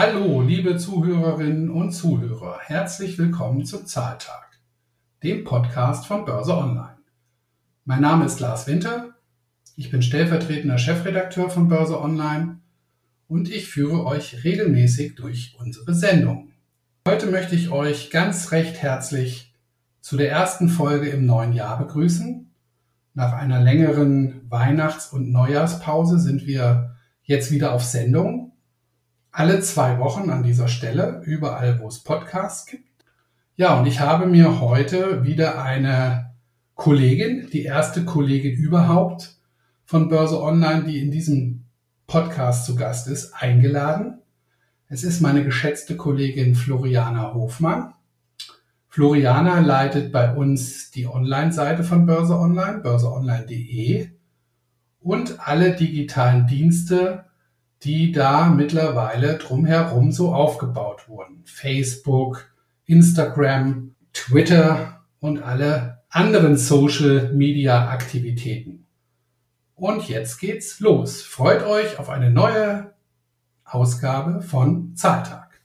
Hallo, liebe Zuhörerinnen und Zuhörer, herzlich willkommen zum Zahltag, dem Podcast von Börse Online. Mein Name ist Lars Winter, ich bin stellvertretender Chefredakteur von Börse Online und ich führe euch regelmäßig durch unsere Sendung. Heute möchte ich euch ganz recht herzlich zu der ersten Folge im neuen Jahr begrüßen. Nach einer längeren Weihnachts- und Neujahrspause sind wir jetzt wieder auf Sendung alle zwei Wochen an dieser Stelle, überall, wo es Podcasts gibt. Ja, und ich habe mir heute wieder eine Kollegin, die erste Kollegin überhaupt von Börse Online, die in diesem Podcast zu Gast ist, eingeladen. Es ist meine geschätzte Kollegin Floriana Hofmann. Floriana leitet bei uns die Online-Seite von Börse Online, börseonline.de und alle digitalen Dienste, die da mittlerweile drumherum so aufgebaut wurden. Facebook, Instagram, Twitter und alle anderen Social-Media-Aktivitäten. Und jetzt geht's los. Freut euch auf eine neue Ausgabe von Zahltag.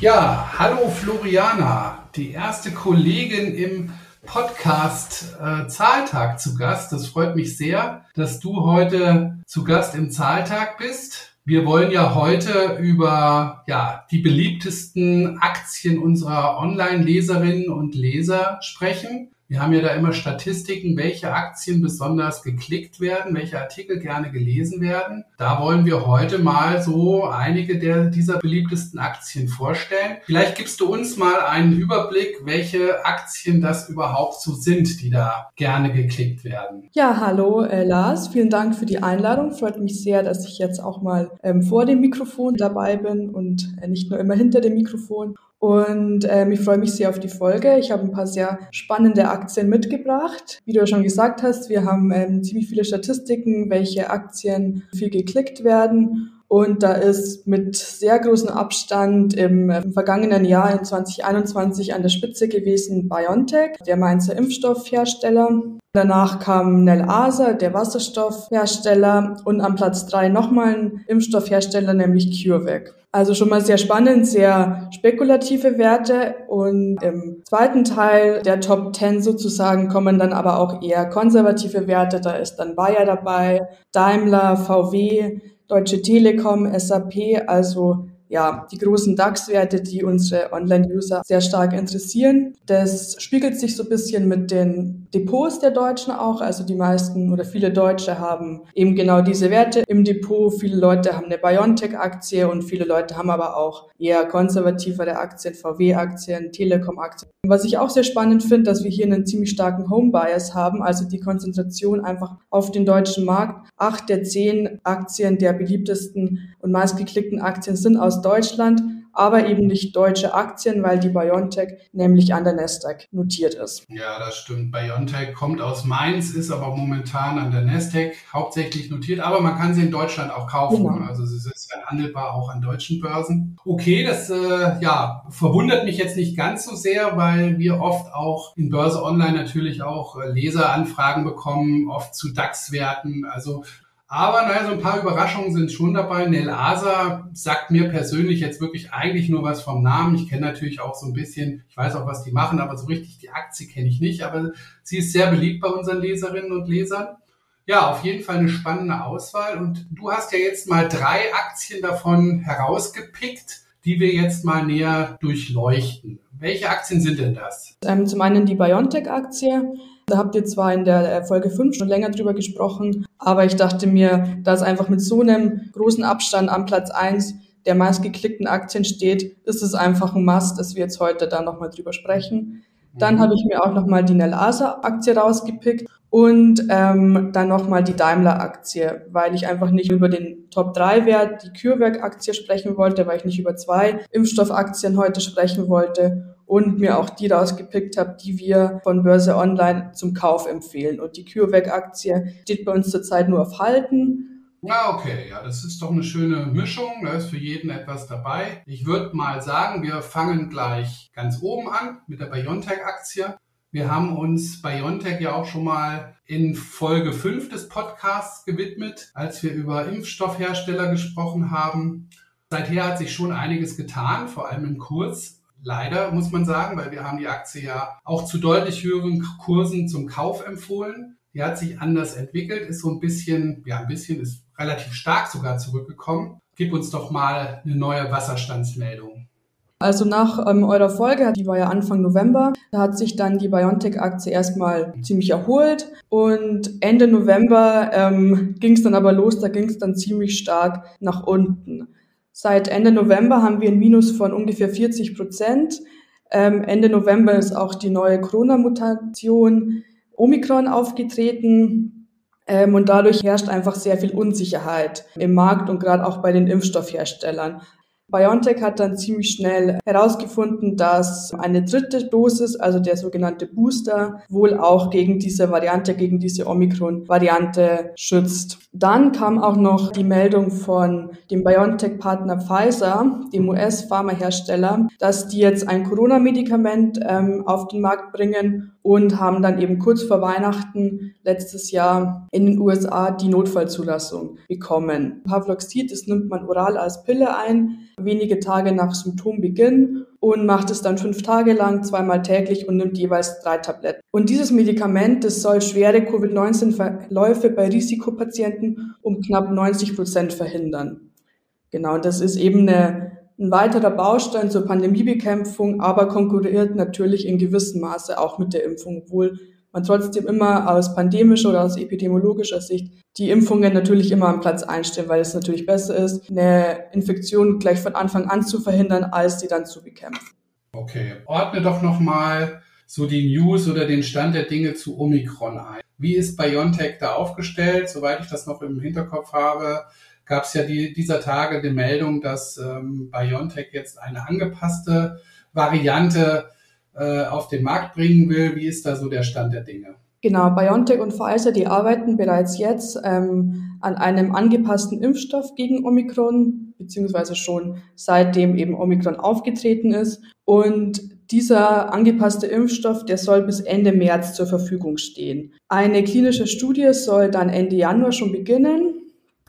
Ja, hallo Floriana, die erste Kollegin im Podcast äh, Zahltag zu Gast. Das freut mich sehr, dass du heute zu Gast im Zahltag bist. Wir wollen ja heute über ja, die beliebtesten Aktien unserer Online-Leserinnen und Leser sprechen. Wir haben ja da immer Statistiken, welche Aktien besonders geklickt werden, welche Artikel gerne gelesen werden. Da wollen wir heute mal so einige der, dieser beliebtesten Aktien vorstellen. Vielleicht gibst du uns mal einen Überblick, welche Aktien das überhaupt so sind, die da gerne geklickt werden. Ja, hallo äh, Lars, vielen Dank für die Einladung. Freut mich sehr, dass ich jetzt auch mal ähm, vor dem Mikrofon dabei bin und äh, nicht nur immer hinter dem Mikrofon. Und ähm, ich freue mich sehr auf die Folge. Ich habe ein paar sehr spannende Aktien mitgebracht. Wie du ja schon gesagt hast, wir haben ähm, ziemlich viele Statistiken, welche Aktien viel geklickt werden. Und da ist mit sehr großem Abstand im, im, vergangenen Jahr in 2021 an der Spitze gewesen BioNTech, der Mainzer Impfstoffhersteller. Danach kam Nel Asa, der Wasserstoffhersteller und am Platz drei nochmal ein Impfstoffhersteller, nämlich CureVac. Also schon mal sehr spannend, sehr spekulative Werte und im zweiten Teil der Top 10 sozusagen kommen dann aber auch eher konservative Werte. Da ist dann Bayer dabei, Daimler, VW, Deutsche Telekom, SAP, also ja, die großen DAX-Werte, die unsere Online-User sehr stark interessieren. Das spiegelt sich so ein bisschen mit den Depots der Deutschen auch. Also die meisten oder viele Deutsche haben eben genau diese Werte im Depot. Viele Leute haben eine Biontech-Aktie und viele Leute haben aber auch eher konservativere Aktien, VW-Aktien, Telekom-Aktien. Was ich auch sehr spannend finde, dass wir hier einen ziemlich starken Home-Bias haben, also die Konzentration einfach auf den deutschen Markt. Acht der zehn Aktien der beliebtesten und meistgeklickten Aktien sind aus Deutschland, aber eben nicht deutsche Aktien, weil die BioNTech nämlich an der Nasdaq notiert ist. Ja, das stimmt. BioNTech kommt aus Mainz, ist aber momentan an der Nasdaq hauptsächlich notiert, aber man kann sie in Deutschland auch kaufen. Genau. Also sie ist handelbar auch an deutschen Börsen. Okay, das äh, ja, verwundert mich jetzt nicht ganz so sehr, weil wir oft auch in Börse Online natürlich auch äh, Leseranfragen bekommen, oft zu DAX-Werten. Also aber naja, so ein paar Überraschungen sind schon dabei. Nel Asa sagt mir persönlich jetzt wirklich eigentlich nur was vom Namen. Ich kenne natürlich auch so ein bisschen, ich weiß auch, was die machen, aber so richtig die Aktie kenne ich nicht. Aber sie ist sehr beliebt bei unseren Leserinnen und Lesern. Ja, auf jeden Fall eine spannende Auswahl. Und du hast ja jetzt mal drei Aktien davon herausgepickt, die wir jetzt mal näher durchleuchten. Welche Aktien sind denn das? Ähm, zum einen die Biontech-Aktie. Da habt ihr zwar in der Folge 5 schon länger drüber gesprochen, aber ich dachte mir, da es einfach mit so einem großen Abstand am Platz 1 der meistgeklickten Aktien steht, ist es einfach ein Must, dass wir jetzt heute da nochmal drüber sprechen. Dann mhm. habe ich mir auch nochmal die Nelasa-Aktie rausgepickt und ähm, dann nochmal die Daimler-Aktie, weil ich einfach nicht über den Top-3-Wert, die CureVac-Aktie sprechen wollte, weil ich nicht über zwei Impfstoffaktien heute sprechen wollte und mir auch die rausgepickt habe, die wir von Börse Online zum Kauf empfehlen. Und die CureVac-Aktie steht bei uns zurzeit nur auf Halten. Ja, okay, ja, das ist doch eine schöne Mischung. Da ist für jeden etwas dabei. Ich würde mal sagen, wir fangen gleich ganz oben an mit der Biontech-Aktie. Wir haben uns BioNTech ja auch schon mal in Folge 5 des Podcasts gewidmet, als wir über Impfstoffhersteller gesprochen haben. Seither hat sich schon einiges getan, vor allem im Kurs. Leider muss man sagen, weil wir haben die Aktie ja auch zu deutlich höheren Kursen zum Kauf empfohlen. Die hat sich anders entwickelt, ist so ein bisschen, ja, ein bisschen ist relativ stark sogar zurückgekommen. Gib uns doch mal eine neue Wasserstandsmeldung. Also nach ähm, eurer Folge, die war ja Anfang November, da hat sich dann die BioNTech-Aktie erstmal ziemlich erholt und Ende November ähm, ging es dann aber los, da ging es dann ziemlich stark nach unten. Seit Ende November haben wir ein Minus von ungefähr 40 Prozent. Ähm, Ende November ist auch die neue Corona-Mutation Omikron aufgetreten. Ähm, und dadurch herrscht einfach sehr viel Unsicherheit im Markt und gerade auch bei den Impfstoffherstellern. BioNTech hat dann ziemlich schnell herausgefunden, dass eine dritte Dosis, also der sogenannte Booster, wohl auch gegen diese Variante, gegen diese Omikron-Variante schützt. Dann kam auch noch die Meldung von dem BioNTech-Partner Pfizer, dem US-Pharmahersteller, dass die jetzt ein Corona-Medikament ähm, auf den Markt bringen und haben dann eben kurz vor Weihnachten letztes Jahr in den USA die Notfallzulassung bekommen. Pavloxid, das nimmt man oral als Pille ein, wenige Tage nach Symptombeginn und macht es dann fünf Tage lang, zweimal täglich und nimmt jeweils drei Tabletten. Und dieses Medikament, das soll schwere Covid-19-Verläufe bei Risikopatienten um knapp 90 Prozent verhindern. Genau, das ist eben eine ein weiterer Baustein zur Pandemiebekämpfung, aber konkurriert natürlich in gewissem Maße auch mit der Impfung, obwohl man trotzdem immer aus pandemischer oder aus epidemiologischer Sicht die Impfungen natürlich immer am Platz einstellen, weil es natürlich besser ist, eine Infektion gleich von Anfang an zu verhindern, als sie dann zu bekämpfen. Okay, ordne doch nochmal so die News oder den Stand der Dinge zu Omikron ein. Wie ist BioNTech da aufgestellt? Soweit ich das noch im Hinterkopf habe, gab es ja die, dieser Tage die Meldung, dass ähm, BioNTech jetzt eine angepasste Variante äh, auf den Markt bringen will. Wie ist da so der Stand der Dinge? Genau, BioNTech und Pfizer, die arbeiten bereits jetzt ähm, an einem angepassten Impfstoff gegen Omikron, beziehungsweise schon seitdem eben Omikron aufgetreten ist. Und dieser angepasste Impfstoff, der soll bis Ende März zur Verfügung stehen. Eine klinische Studie soll dann Ende Januar schon beginnen.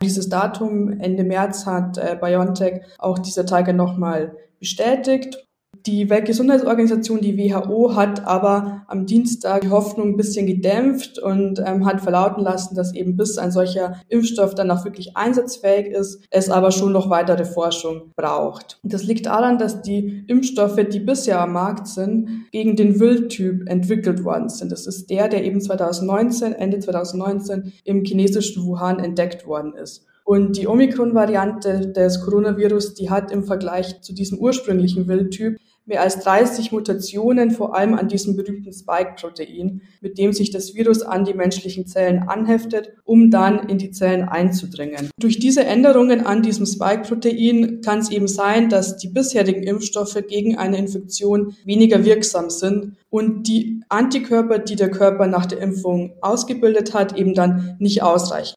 Dieses Datum Ende März hat äh, BioNTech auch dieser Tage nochmal bestätigt. Die Weltgesundheitsorganisation, die WHO, hat aber am Dienstag die Hoffnung ein bisschen gedämpft und ähm, hat verlauten lassen, dass eben bis ein solcher Impfstoff dann auch wirklich einsatzfähig ist, es aber schon noch weitere Forschung braucht. Das liegt daran, dass die Impfstoffe, die bisher am Markt sind, gegen den Wildtyp entwickelt worden sind. Das ist der, der eben 2019, Ende 2019 im chinesischen Wuhan entdeckt worden ist. Und die Omikron-Variante des Coronavirus, die hat im Vergleich zu diesem ursprünglichen Wildtyp mehr als 30 Mutationen, vor allem an diesem berühmten Spike-Protein, mit dem sich das Virus an die menschlichen Zellen anheftet, um dann in die Zellen einzudringen. Durch diese Änderungen an diesem Spike-Protein kann es eben sein, dass die bisherigen Impfstoffe gegen eine Infektion weniger wirksam sind und die Antikörper, die der Körper nach der Impfung ausgebildet hat, eben dann nicht ausreichen.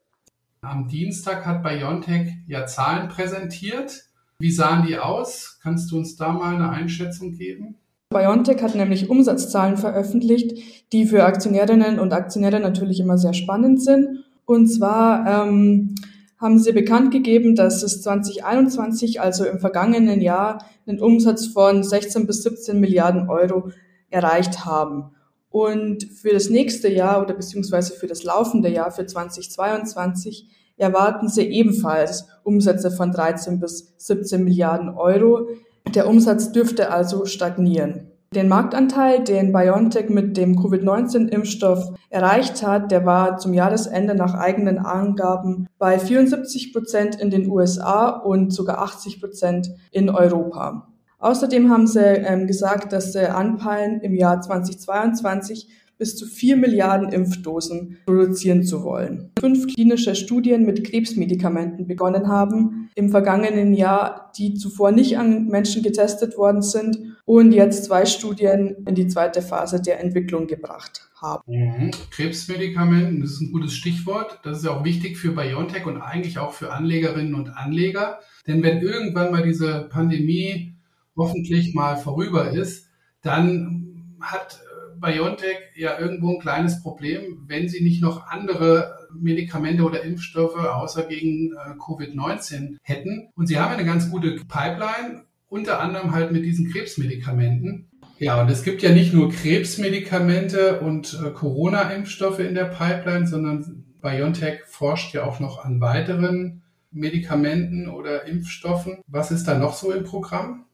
Am Dienstag hat BioNTech ja Zahlen präsentiert wie sahen die aus? Kannst du uns da mal eine Einschätzung geben? BioNTech hat nämlich Umsatzzahlen veröffentlicht, die für Aktionärinnen und Aktionäre natürlich immer sehr spannend sind. Und zwar ähm, haben sie bekannt gegeben, dass es 2021, also im vergangenen Jahr, einen Umsatz von 16 bis 17 Milliarden Euro erreicht haben. Und für das nächste Jahr oder beziehungsweise für das laufende Jahr, für 2022, erwarten sie ebenfalls Umsätze von 13 bis 17 Milliarden Euro. Der Umsatz dürfte also stagnieren. Den Marktanteil, den BioNTech mit dem Covid-19-Impfstoff erreicht hat, der war zum Jahresende nach eigenen Angaben bei 74 Prozent in den USA und sogar 80 Prozent in Europa. Außerdem haben sie ähm, gesagt, dass sie anpeilen, im Jahr 2022 bis zu vier Milliarden Impfdosen produzieren zu wollen. Fünf klinische Studien mit Krebsmedikamenten begonnen haben im vergangenen Jahr, die zuvor nicht an Menschen getestet worden sind und jetzt zwei Studien in die zweite Phase der Entwicklung gebracht haben. Mhm. Krebsmedikamenten, das ist ein gutes Stichwort. Das ist ja auch wichtig für BioNTech und eigentlich auch für Anlegerinnen und Anleger. Denn wenn irgendwann mal diese Pandemie hoffentlich mal vorüber ist, dann hat BioNTech ja irgendwo ein kleines Problem, wenn sie nicht noch andere Medikamente oder Impfstoffe außer gegen äh, Covid-19 hätten. Und sie haben eine ganz gute Pipeline, unter anderem halt mit diesen Krebsmedikamenten. Ja, und es gibt ja nicht nur Krebsmedikamente und äh, Corona-Impfstoffe in der Pipeline, sondern BioNTech forscht ja auch noch an weiteren Medikamenten oder Impfstoffen. Was ist da noch so im Programm?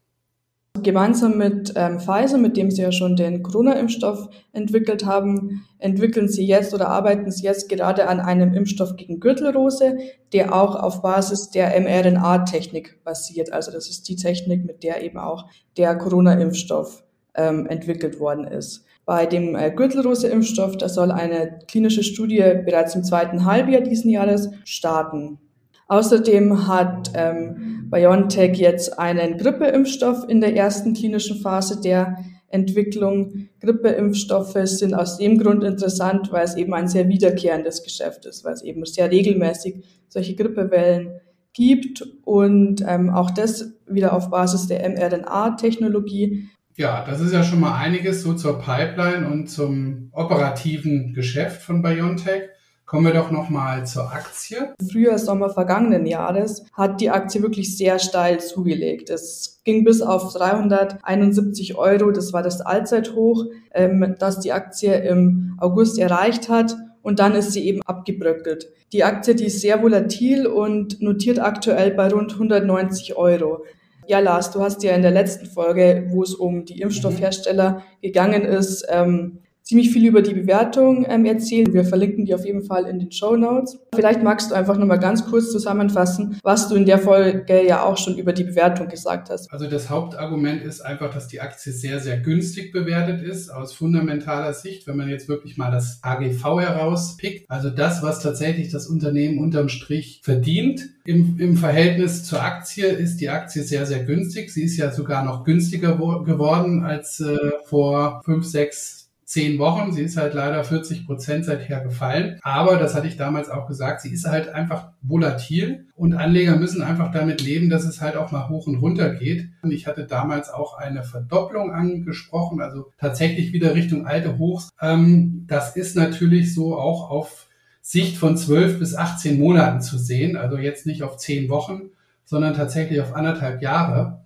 Gemeinsam mit ähm, Pfizer, mit dem sie ja schon den Corona-Impfstoff entwickelt haben, entwickeln sie jetzt oder arbeiten sie jetzt gerade an einem Impfstoff gegen Gürtelrose, der auch auf Basis der mRNA-Technik basiert. Also das ist die Technik, mit der eben auch der Corona-Impfstoff ähm, entwickelt worden ist. Bei dem äh, Gürtelrose-Impfstoff, da soll eine klinische Studie bereits im zweiten Halbjahr diesen Jahres starten. Außerdem hat ähm, BioNTech jetzt einen Grippeimpfstoff in der ersten klinischen Phase der Entwicklung. Grippeimpfstoffe sind aus dem Grund interessant, weil es eben ein sehr wiederkehrendes Geschäft ist, weil es eben sehr regelmäßig solche Grippewellen gibt und ähm, auch das wieder auf Basis der mRNA-Technologie. Ja, das ist ja schon mal einiges so zur Pipeline und zum operativen Geschäft von BioNTech. Kommen wir doch nochmal zur Aktie. Frühjahr, Sommer vergangenen Jahres hat die Aktie wirklich sehr steil zugelegt. Es ging bis auf 371 Euro. Das war das Allzeithoch, ähm, das die Aktie im August erreicht hat. Und dann ist sie eben abgebröckelt. Die Aktie, die ist sehr volatil und notiert aktuell bei rund 190 Euro. Ja, Lars, du hast ja in der letzten Folge, wo es um die Impfstoffhersteller gegangen ist, ähm, ziemlich viel über die Bewertung ähm, erzählen. Wir verlinken die auf jeden Fall in den Show Notes. Vielleicht magst du einfach nochmal ganz kurz zusammenfassen, was du in der Folge ja auch schon über die Bewertung gesagt hast. Also das Hauptargument ist einfach, dass die Aktie sehr, sehr günstig bewertet ist aus fundamentaler Sicht, wenn man jetzt wirklich mal das AGV herauspickt. Also das, was tatsächlich das Unternehmen unterm Strich verdient. Im, Im Verhältnis zur Aktie ist die Aktie sehr, sehr günstig. Sie ist ja sogar noch günstiger geworden als äh, vor fünf, sechs zehn Wochen. Sie ist halt leider 40 Prozent seither gefallen. Aber, das hatte ich damals auch gesagt, sie ist halt einfach volatil und Anleger müssen einfach damit leben, dass es halt auch mal hoch und runter geht. Und ich hatte damals auch eine Verdopplung angesprochen, also tatsächlich wieder Richtung alte Hochs. Ähm, das ist natürlich so auch auf Sicht von 12 bis 18 Monaten zu sehen, also jetzt nicht auf 10 Wochen, sondern tatsächlich auf anderthalb Jahre.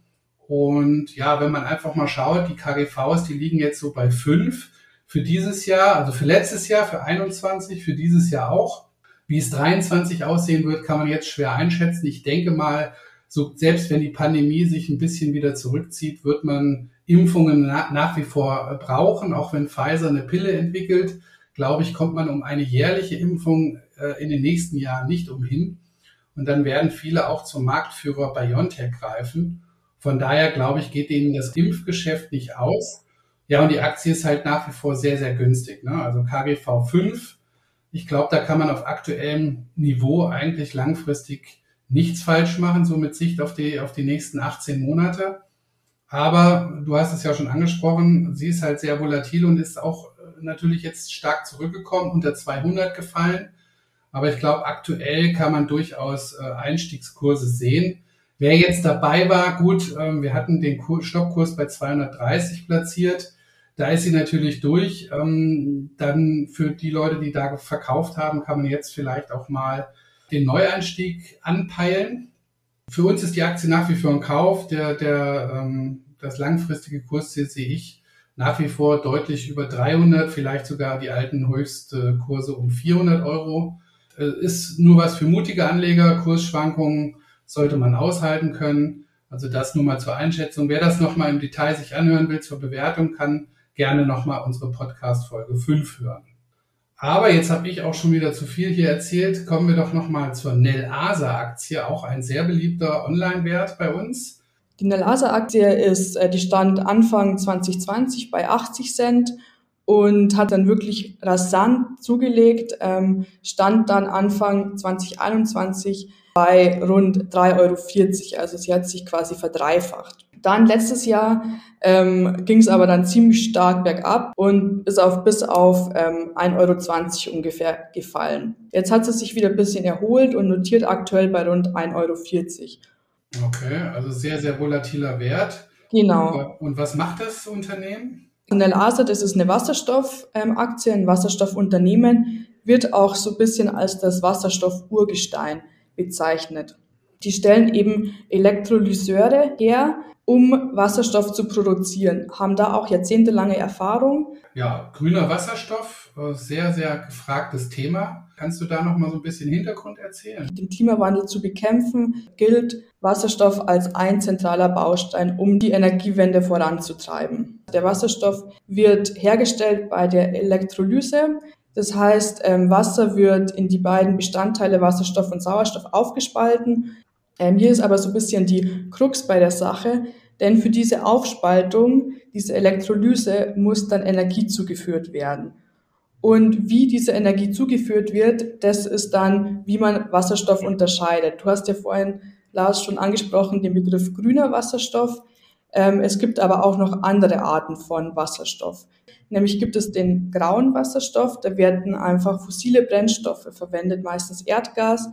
Und ja, wenn man einfach mal schaut, die KGVs, die liegen jetzt so bei 5 für dieses Jahr, also für letztes Jahr, für 21, für dieses Jahr auch. Wie es 23 aussehen wird, kann man jetzt schwer einschätzen. Ich denke mal, so selbst wenn die Pandemie sich ein bisschen wieder zurückzieht, wird man Impfungen na, nach wie vor brauchen. Auch wenn Pfizer eine Pille entwickelt, glaube ich, kommt man um eine jährliche Impfung äh, in den nächsten Jahren nicht umhin. Und dann werden viele auch zum Marktführer BioNTech greifen. Von daher glaube ich, geht ihnen das Impfgeschäft nicht aus. Ja, und die Aktie ist halt nach wie vor sehr, sehr günstig. Ne? Also KGV 5. Ich glaube, da kann man auf aktuellem Niveau eigentlich langfristig nichts falsch machen, so mit Sicht auf die, auf die nächsten 18 Monate. Aber du hast es ja schon angesprochen, sie ist halt sehr volatil und ist auch äh, natürlich jetzt stark zurückgekommen, unter 200 gefallen. Aber ich glaube, aktuell kann man durchaus äh, Einstiegskurse sehen. Wer jetzt dabei war, gut, ähm, wir hatten den Stoppkurs bei 230 platziert. Da ist sie natürlich durch. Ähm, dann für die Leute, die da verkauft haben, kann man jetzt vielleicht auch mal den Neueinstieg anpeilen. Für uns ist die Aktie nach wie vor ein Kauf. Der, der, ähm, das langfristige Kursziel sehe ich nach wie vor deutlich über 300, vielleicht sogar die alten Höchstkurse um 400 Euro. Äh, ist nur was für mutige Anleger. Kursschwankungen sollte man aushalten können. Also das nur mal zur Einschätzung. Wer das nochmal im Detail sich anhören will zur Bewertung, kann gerne nochmal unsere Podcast-Folge 5 hören. Aber jetzt habe ich auch schon wieder zu viel hier erzählt. Kommen wir doch nochmal zur Nel-Asa-Aktie, auch ein sehr beliebter Online-Wert bei uns. Die Nel-Asa-Aktie ist, äh, die stand Anfang 2020 bei 80 Cent und hat dann wirklich rasant zugelegt, ähm, stand dann Anfang 2021 bei rund 3,40 Euro. Also sie hat sich quasi verdreifacht. Dann letztes Jahr ähm, ging es aber dann ziemlich stark bergab und ist auf bis auf ähm, 1,20 Euro ungefähr gefallen. Jetzt hat es sich wieder ein bisschen erholt und notiert aktuell bei rund 1,40 Euro. Okay, also sehr, sehr volatiler Wert. Genau. Und was macht das Unternehmen? Nel Asa, das ist eine Wasserstoffaktie, ein Wasserstoffunternehmen, wird auch so ein bisschen als das Wasserstoff-Urgestein bezeichnet. Die stellen eben Elektrolyseure her, um Wasserstoff zu produzieren, haben da auch jahrzehntelange Erfahrung. Ja, grüner Wasserstoff, äh, sehr, sehr gefragtes Thema. Kannst du da noch mal so ein bisschen Hintergrund erzählen? Den Klimawandel zu bekämpfen, gilt Wasserstoff als ein zentraler Baustein, um die Energiewende voranzutreiben. Der Wasserstoff wird hergestellt bei der Elektrolyse. Das heißt, ähm, Wasser wird in die beiden Bestandteile Wasserstoff und Sauerstoff aufgespalten. Ähm, hier ist aber so ein bisschen die Krux bei der Sache, denn für diese Aufspaltung, diese Elektrolyse, muss dann Energie zugeführt werden. Und wie diese Energie zugeführt wird, das ist dann, wie man Wasserstoff unterscheidet. Du hast ja vorhin, Lars, schon angesprochen, den Begriff grüner Wasserstoff. Ähm, es gibt aber auch noch andere Arten von Wasserstoff. Nämlich gibt es den grauen Wasserstoff, da werden einfach fossile Brennstoffe verwendet, meistens Erdgas,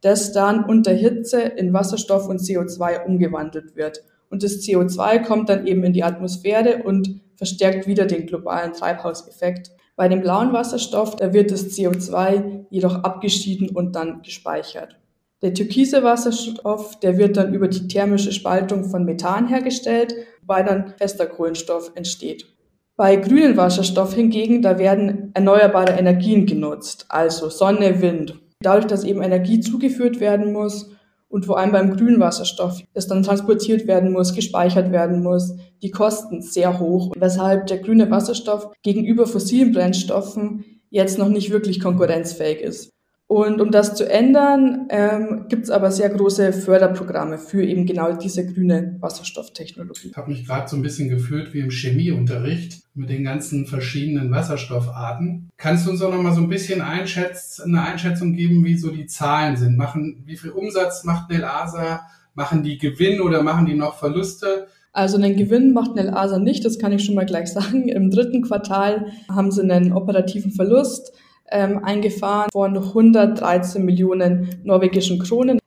das dann unter Hitze in Wasserstoff und CO2 umgewandelt wird. Und das CO2 kommt dann eben in die Atmosphäre und verstärkt wieder den globalen Treibhauseffekt. Bei dem blauen Wasserstoff, da wird das CO2 jedoch abgeschieden und dann gespeichert. Der türkise Wasserstoff, der wird dann über die thermische Spaltung von Methan hergestellt, wobei dann fester Kohlenstoff entsteht. Bei grünen Wasserstoff hingegen, da werden erneuerbare Energien genutzt, also Sonne, Wind. Dadurch, dass eben Energie zugeführt werden muss und vor allem beim grünen Wasserstoff, das dann transportiert werden muss, gespeichert werden muss, die Kosten sehr hoch, weshalb der grüne Wasserstoff gegenüber fossilen Brennstoffen jetzt noch nicht wirklich konkurrenzfähig ist. Und um das zu ändern, ähm, gibt es aber sehr große Förderprogramme für eben genau diese grüne Wasserstofftechnologie. Ich habe mich gerade so ein bisschen gefühlt wie im Chemieunterricht mit den ganzen verschiedenen Wasserstoffarten. Kannst du uns auch noch mal so ein bisschen einschätz eine Einschätzung geben, wie so die Zahlen sind? Machen, wie viel Umsatz macht Nelasa? Machen die Gewinn oder machen die noch Verluste? Also einen Gewinn macht Nelasa nicht, das kann ich schon mal gleich sagen. Im dritten Quartal haben sie einen operativen Verlust ähm, eingefahren von 113 Millionen norwegischen Kronen.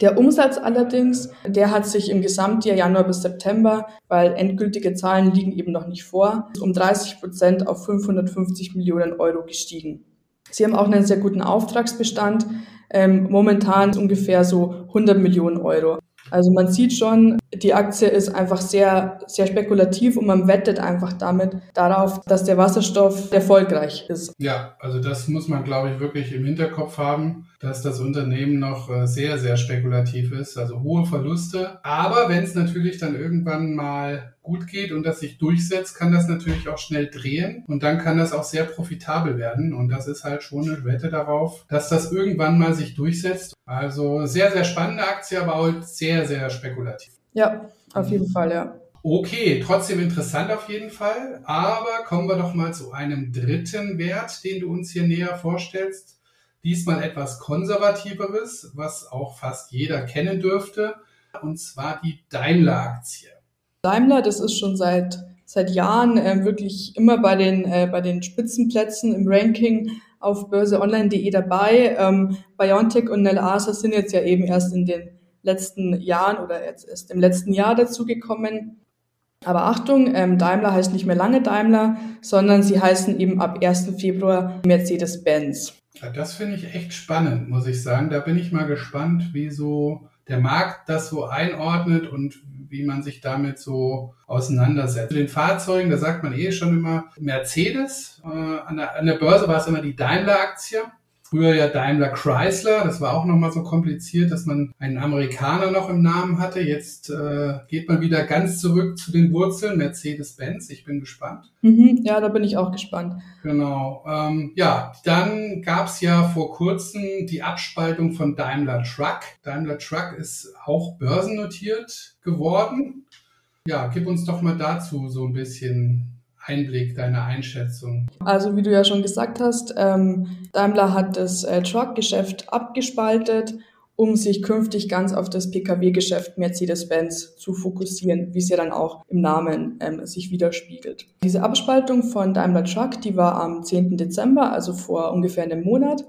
Der Umsatz allerdings, der hat sich im Gesamtjahr Januar bis September, weil endgültige Zahlen liegen eben noch nicht vor, um 30 Prozent auf 550 Millionen Euro gestiegen. Sie haben auch einen sehr guten Auftragsbestand, ähm, momentan ungefähr so 100 Millionen Euro. Also man sieht schon, die Aktie ist einfach sehr, sehr spekulativ und man wettet einfach damit darauf, dass der Wasserstoff erfolgreich ist. Ja, also das muss man, glaube ich, wirklich im Hinterkopf haben, dass das Unternehmen noch äh, sehr, sehr spekulativ ist, also hohe Verluste. Aber wenn es natürlich dann irgendwann mal gut geht und das sich durchsetzt, kann das natürlich auch schnell drehen und dann kann das auch sehr profitabel werden und das ist halt schon eine Wette darauf, dass das irgendwann mal sich durchsetzt. Also sehr, sehr spannende Aktie, aber auch sehr, sehr spekulativ. Ja, auf jeden Fall, ja. Okay, trotzdem interessant auf jeden Fall. Aber kommen wir doch mal zu einem dritten Wert, den du uns hier näher vorstellst. Diesmal etwas konservativeres, was auch fast jeder kennen dürfte, und zwar die Daimler-Aktie. Daimler, das ist schon seit, seit Jahren äh, wirklich immer bei den, äh, bei den Spitzenplätzen im Ranking auf börseonline.de dabei. Ähm, Biontech und Nelasa sind jetzt ja eben erst in den letzten Jahren oder jetzt erst im letzten Jahr dazugekommen. Aber Achtung, ähm, Daimler heißt nicht mehr lange Daimler, sondern sie heißen eben ab 1. Februar Mercedes-Benz. Das finde ich echt spannend, muss ich sagen. Da bin ich mal gespannt, wie so der Markt das so einordnet und wie man sich damit so auseinandersetzt. Zu den Fahrzeugen, da sagt man eh schon immer Mercedes. Äh, an, der, an der Börse war es immer die Daimler-Aktie. Früher ja Daimler Chrysler, das war auch nochmal so kompliziert, dass man einen Amerikaner noch im Namen hatte. Jetzt äh, geht man wieder ganz zurück zu den Wurzeln, Mercedes-Benz. Ich bin gespannt. Mhm, ja, da bin ich auch gespannt. Genau. Ähm, ja, dann gab's ja vor kurzem die Abspaltung von Daimler Truck. Daimler Truck ist auch börsennotiert geworden. Ja, gib uns doch mal dazu so ein bisschen Einblick, deine Einschätzung? Also wie du ja schon gesagt hast, ähm, Daimler hat das äh, Truck-Geschäft abgespaltet, um sich künftig ganz auf das Pkw-Geschäft Mercedes-Benz zu fokussieren, wie es ja dann auch im Namen ähm, sich widerspiegelt. Diese Abspaltung von Daimler Truck, die war am 10. Dezember, also vor ungefähr einem Monat.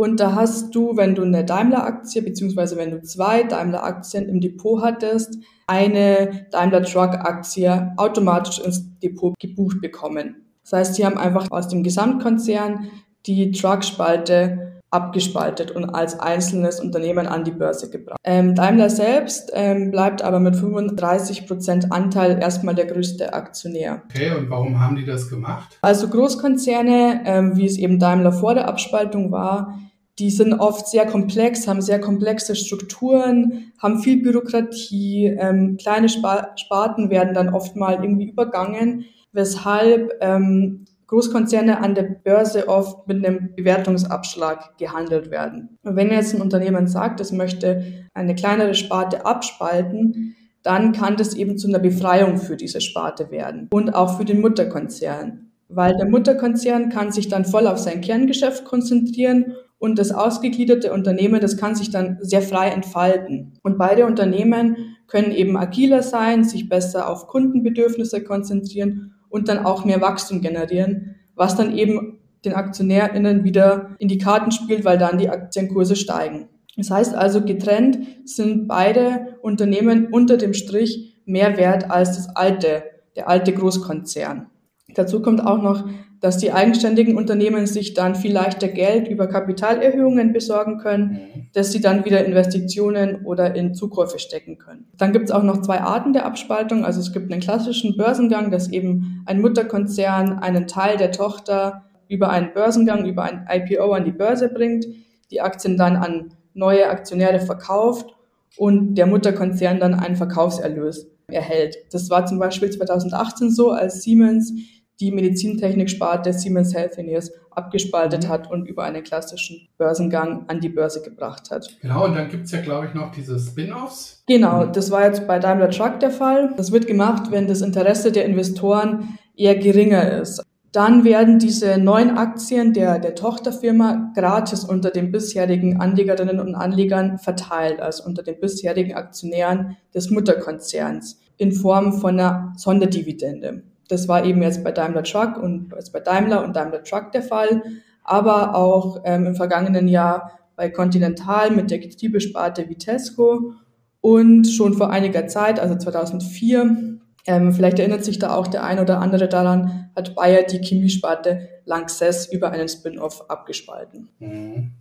Und da hast du, wenn du eine Daimler-Aktie, beziehungsweise wenn du zwei Daimler-Aktien im Depot hattest, eine Daimler Truck-Aktie automatisch ins Depot gebucht bekommen. Das heißt, sie haben einfach aus dem Gesamtkonzern die Truck-Spalte abgespaltet und als einzelnes Unternehmen an die Börse gebracht. Ähm, Daimler selbst ähm, bleibt aber mit 35 Prozent Anteil erstmal der größte Aktionär. Okay, und warum haben die das gemacht? Also Großkonzerne, ähm, wie es eben Daimler vor der Abspaltung war, die sind oft sehr komplex, haben sehr komplexe Strukturen, haben viel Bürokratie, ähm, kleine Sparten werden dann oft mal irgendwie übergangen, weshalb ähm, Großkonzerne an der Börse oft mit einem Bewertungsabschlag gehandelt werden. Und wenn jetzt ein Unternehmen sagt, es möchte eine kleinere Sparte abspalten, dann kann das eben zu einer Befreiung für diese Sparte werden und auch für den Mutterkonzern. Weil der Mutterkonzern kann sich dann voll auf sein Kerngeschäft konzentrieren und das ausgegliederte Unternehmen, das kann sich dann sehr frei entfalten. Und beide Unternehmen können eben agiler sein, sich besser auf Kundenbedürfnisse konzentrieren und dann auch mehr Wachstum generieren, was dann eben den AktionärInnen wieder in die Karten spielt, weil dann die Aktienkurse steigen. Das heißt also, getrennt sind beide Unternehmen unter dem Strich mehr wert als das alte, der alte Großkonzern. Dazu kommt auch noch, dass die eigenständigen Unternehmen sich dann viel leichter Geld über Kapitalerhöhungen besorgen können, mhm. dass sie dann wieder Investitionen oder in Zukäufe stecken können. Dann gibt es auch noch zwei Arten der Abspaltung. Also es gibt einen klassischen Börsengang, dass eben ein Mutterkonzern einen Teil der Tochter über einen Börsengang, über ein IPO an die Börse bringt, die Aktien dann an neue Aktionäre verkauft und der Mutterkonzern dann einen Verkaufserlös erhält. Das war zum Beispiel 2018 so, als Siemens die Medizintechnik-Sparte Siemens Healthineers abgespaltet mhm. hat und über einen klassischen Börsengang an die Börse gebracht hat. Genau, und dann gibt es ja, glaube ich, noch diese Spin-offs. Genau, das war jetzt bei Daimler Truck der Fall. Das wird gemacht, wenn das Interesse der Investoren eher geringer ist. Dann werden diese neuen Aktien der, der Tochterfirma gratis unter den bisherigen Anlegerinnen und Anlegern verteilt, also unter den bisherigen Aktionären des Mutterkonzerns in Form von einer Sonderdividende. Das war eben jetzt bei Daimler Truck und jetzt bei Daimler und Daimler Truck der Fall, aber auch ähm, im vergangenen Jahr bei Continental mit der Getriebesparte Vitesco und schon vor einiger Zeit, also 2004, ähm, vielleicht erinnert sich da auch der ein oder andere daran, hat Bayer die Chemiesparte Lanxess über einen Spin-off abgespalten. Mhm.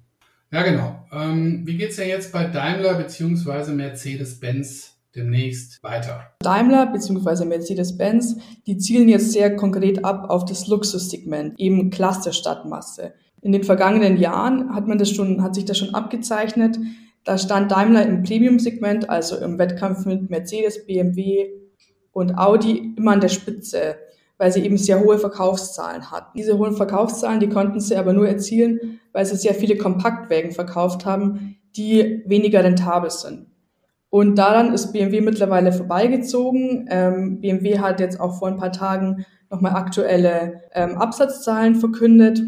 Ja, genau. Ähm, wie geht's ja jetzt bei Daimler bzw. Mercedes-Benz demnächst weiter. Daimler bzw. Mercedes-Benz, die zielen jetzt sehr konkret ab auf das Luxussegment, eben Klasse statt. In den vergangenen Jahren hat man das schon, hat sich das schon abgezeichnet. Da stand Daimler im Premium-Segment, also im Wettkampf mit Mercedes, BMW und Audi immer an der Spitze, weil sie eben sehr hohe Verkaufszahlen hatten. Diese hohen Verkaufszahlen, die konnten sie aber nur erzielen, weil sie sehr viele Kompaktwägen verkauft haben, die weniger rentabel sind. Und daran ist BMW mittlerweile vorbeigezogen. Ähm, BMW hat jetzt auch vor ein paar Tagen nochmal aktuelle ähm, Absatzzahlen verkündet.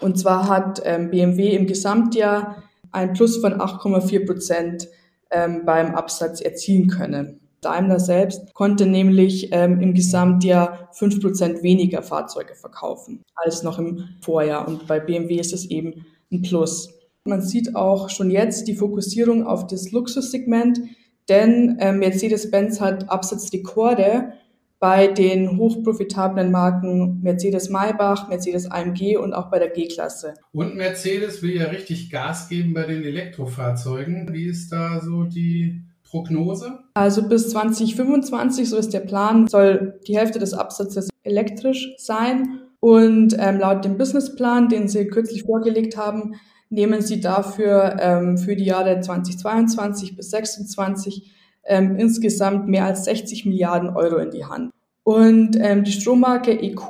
Und zwar hat ähm, BMW im Gesamtjahr ein Plus von 8,4 Prozent ähm, beim Absatz erzielen können. Daimler selbst konnte nämlich ähm, im Gesamtjahr fünf Prozent weniger Fahrzeuge verkaufen als noch im Vorjahr. Und bei BMW ist es eben ein Plus. Man sieht auch schon jetzt die Fokussierung auf das Luxussegment, denn äh, Mercedes-Benz hat Absatzrekorde bei den hochprofitablen Marken Mercedes Maybach, Mercedes AMG und auch bei der G-Klasse. Und Mercedes will ja richtig Gas geben bei den Elektrofahrzeugen. Wie ist da so die Prognose? Also bis 2025, so ist der Plan, soll die Hälfte des Absatzes elektrisch sein. Und ähm, laut dem Businessplan, den Sie kürzlich vorgelegt haben, nehmen sie dafür ähm, für die Jahre 2022 bis 2026 ähm, insgesamt mehr als 60 Milliarden Euro in die Hand. Und ähm, die Strommarke EQ,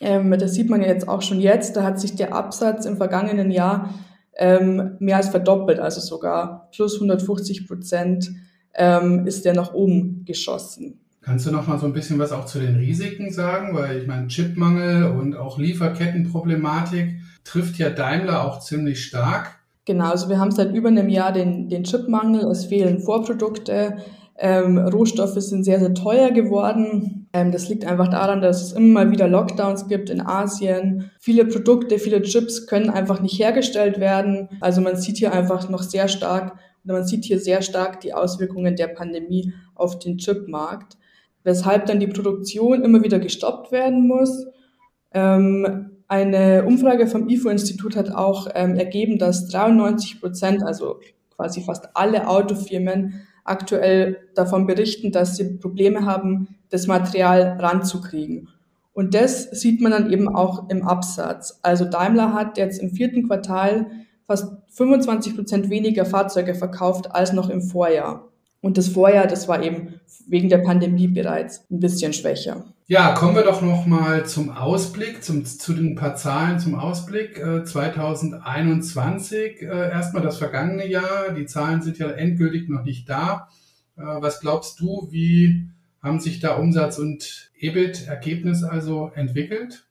ähm, das sieht man ja jetzt auch schon jetzt, da hat sich der Absatz im vergangenen Jahr ähm, mehr als verdoppelt, also sogar plus 150 Prozent ähm, ist der nach oben geschossen. Kannst du noch mal so ein bisschen was auch zu den Risiken sagen? Weil ich meine, Chipmangel und auch Lieferkettenproblematik trifft ja Daimler auch ziemlich stark. Genau, also wir haben seit über einem Jahr den, den Chipmangel, es fehlen Vorprodukte, ähm, Rohstoffe sind sehr, sehr teuer geworden. Ähm, das liegt einfach daran, dass es immer mal wieder Lockdowns gibt in Asien. Viele Produkte, viele Chips können einfach nicht hergestellt werden. Also man sieht hier einfach noch sehr stark, oder man sieht hier sehr stark die Auswirkungen der Pandemie auf den Chipmarkt, weshalb dann die Produktion immer wieder gestoppt werden muss. Ähm, eine Umfrage vom IFO-Institut hat auch ähm, ergeben, dass 93 Prozent, also quasi fast alle Autofirmen, aktuell davon berichten, dass sie Probleme haben, das Material ranzukriegen. Und das sieht man dann eben auch im Absatz. Also Daimler hat jetzt im vierten Quartal fast 25 Prozent weniger Fahrzeuge verkauft als noch im Vorjahr. Und das Vorjahr, das war eben wegen der Pandemie bereits ein bisschen schwächer. Ja, kommen wir doch noch mal zum Ausblick, zum, zu den paar Zahlen zum Ausblick. Äh, 2021, äh, erstmal das vergangene Jahr. Die Zahlen sind ja endgültig noch nicht da. Äh, was glaubst du, wie haben sich da Umsatz und EBIT-Ergebnis also entwickelt?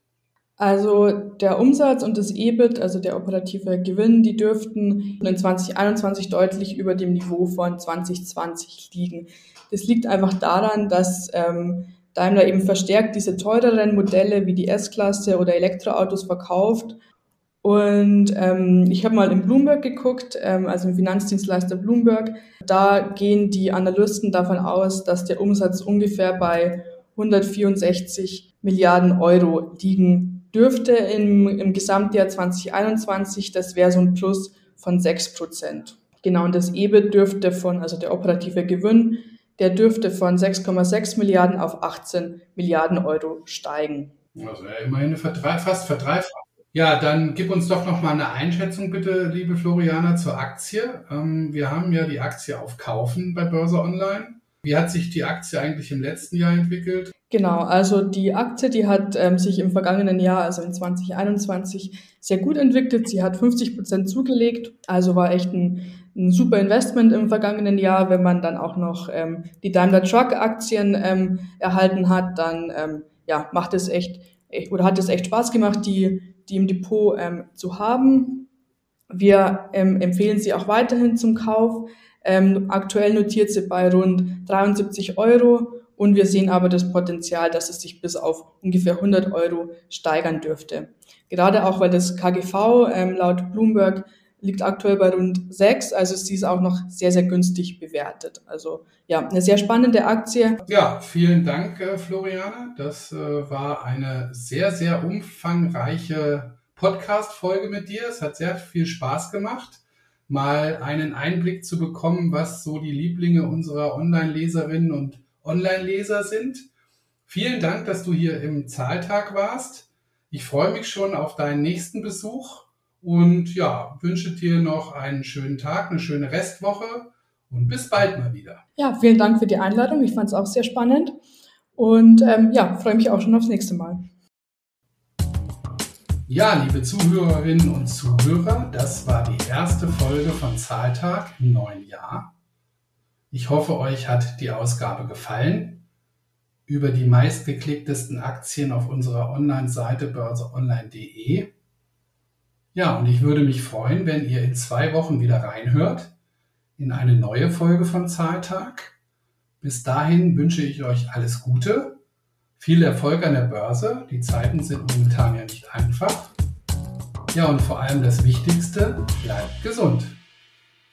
Also der Umsatz und das EBIT, also der operative Gewinn, die dürften in 2021 deutlich über dem Niveau von 2020 liegen. Das liegt einfach daran, dass ähm, Daimler eben verstärkt diese teureren Modelle wie die S-Klasse oder Elektroautos verkauft. Und ähm, ich habe mal in Bloomberg geguckt, ähm, also im Finanzdienstleister Bloomberg. Da gehen die Analysten davon aus, dass der Umsatz ungefähr bei 164 Milliarden Euro liegen dürfte im, im Gesamtjahr 2021, das wäre so ein Plus von 6 Prozent. Genau, und das EBIT dürfte von, also der operative Gewinn, der dürfte von 6,6 Milliarden auf 18 Milliarden Euro steigen. Also ja, immerhin Verdrei fast Verdreifachung. Ja, dann gib uns doch noch mal eine Einschätzung bitte, liebe Floriana, zur Aktie. Ähm, wir haben ja die Aktie auf Kaufen bei Börse Online. Wie hat sich die Aktie eigentlich im letzten Jahr entwickelt? Genau, also die Aktie, die hat ähm, sich im vergangenen Jahr, also in 2021, sehr gut entwickelt. Sie hat 50 Prozent zugelegt, also war echt ein, ein, super Investment im vergangenen Jahr. Wenn man dann auch noch ähm, die Daimler Truck Aktien ähm, erhalten hat, dann ähm, ja, macht es echt oder hat es echt Spaß gemacht, die, die im Depot ähm, zu haben. Wir ähm, empfehlen sie auch weiterhin zum Kauf. aktuell notiert sie bei rund 73 Euro und wir sehen aber das Potenzial, dass es sich bis auf ungefähr 100 Euro steigern dürfte. Gerade auch, weil das KGV ähm, laut Bloomberg liegt aktuell bei rund 6, also ist auch noch sehr, sehr günstig bewertet. Also ja, eine sehr spannende Aktie. Ja, vielen Dank, äh, Floriane. Das äh, war eine sehr, sehr umfangreiche Podcast-Folge mit dir. Es hat sehr viel Spaß gemacht, mal einen Einblick zu bekommen, was so die Lieblinge unserer Online-Leserinnen und Online-Leser sind. Vielen Dank, dass du hier im Zahltag warst. Ich freue mich schon auf deinen nächsten Besuch und ja, wünsche dir noch einen schönen Tag, eine schöne Restwoche und bis bald mal wieder. Ja, vielen Dank für die Einladung. Ich fand es auch sehr spannend und ähm, ja, freue mich auch schon aufs nächste Mal. Ja, liebe Zuhörerinnen und Zuhörer, das war die erste Folge von Zahltag im neuen Jahr. Ich hoffe, euch hat die Ausgabe gefallen. Über die meistgeklicktesten Aktien auf unserer Online-Seite börseonline.de. Ja, und ich würde mich freuen, wenn ihr in zwei Wochen wieder reinhört in eine neue Folge von Zahltag. Bis dahin wünsche ich euch alles Gute, viel Erfolg an der Börse. Die Zeiten sind momentan ja nicht einfach. Ja, und vor allem das Wichtigste, bleibt gesund.